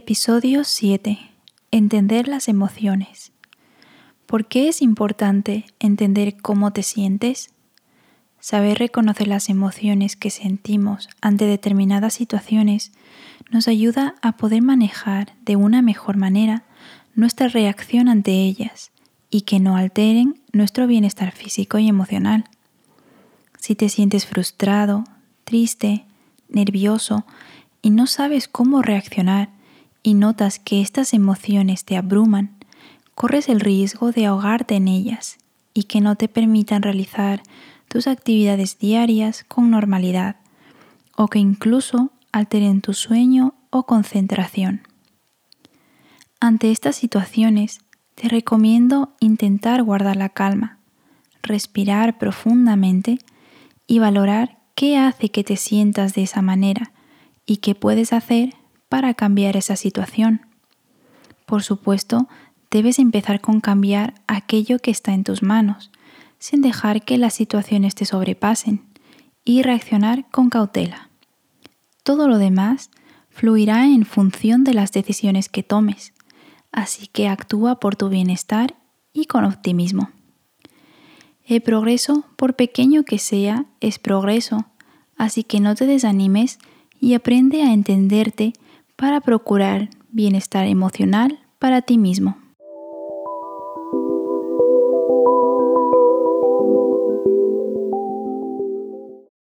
Episodio 7. Entender las emociones. ¿Por qué es importante entender cómo te sientes? Saber reconocer las emociones que sentimos ante determinadas situaciones nos ayuda a poder manejar de una mejor manera nuestra reacción ante ellas y que no alteren nuestro bienestar físico y emocional. Si te sientes frustrado, triste, nervioso y no sabes cómo reaccionar, y notas que estas emociones te abruman, corres el riesgo de ahogarte en ellas y que no te permitan realizar tus actividades diarias con normalidad o que incluso alteren tu sueño o concentración. Ante estas situaciones, te recomiendo intentar guardar la calma, respirar profundamente y valorar qué hace que te sientas de esa manera y qué puedes hacer para cambiar esa situación. Por supuesto, debes empezar con cambiar aquello que está en tus manos, sin dejar que las situaciones te sobrepasen, y reaccionar con cautela. Todo lo demás fluirá en función de las decisiones que tomes, así que actúa por tu bienestar y con optimismo. El progreso, por pequeño que sea, es progreso, así que no te desanimes y aprende a entenderte para procurar bienestar emocional para ti mismo.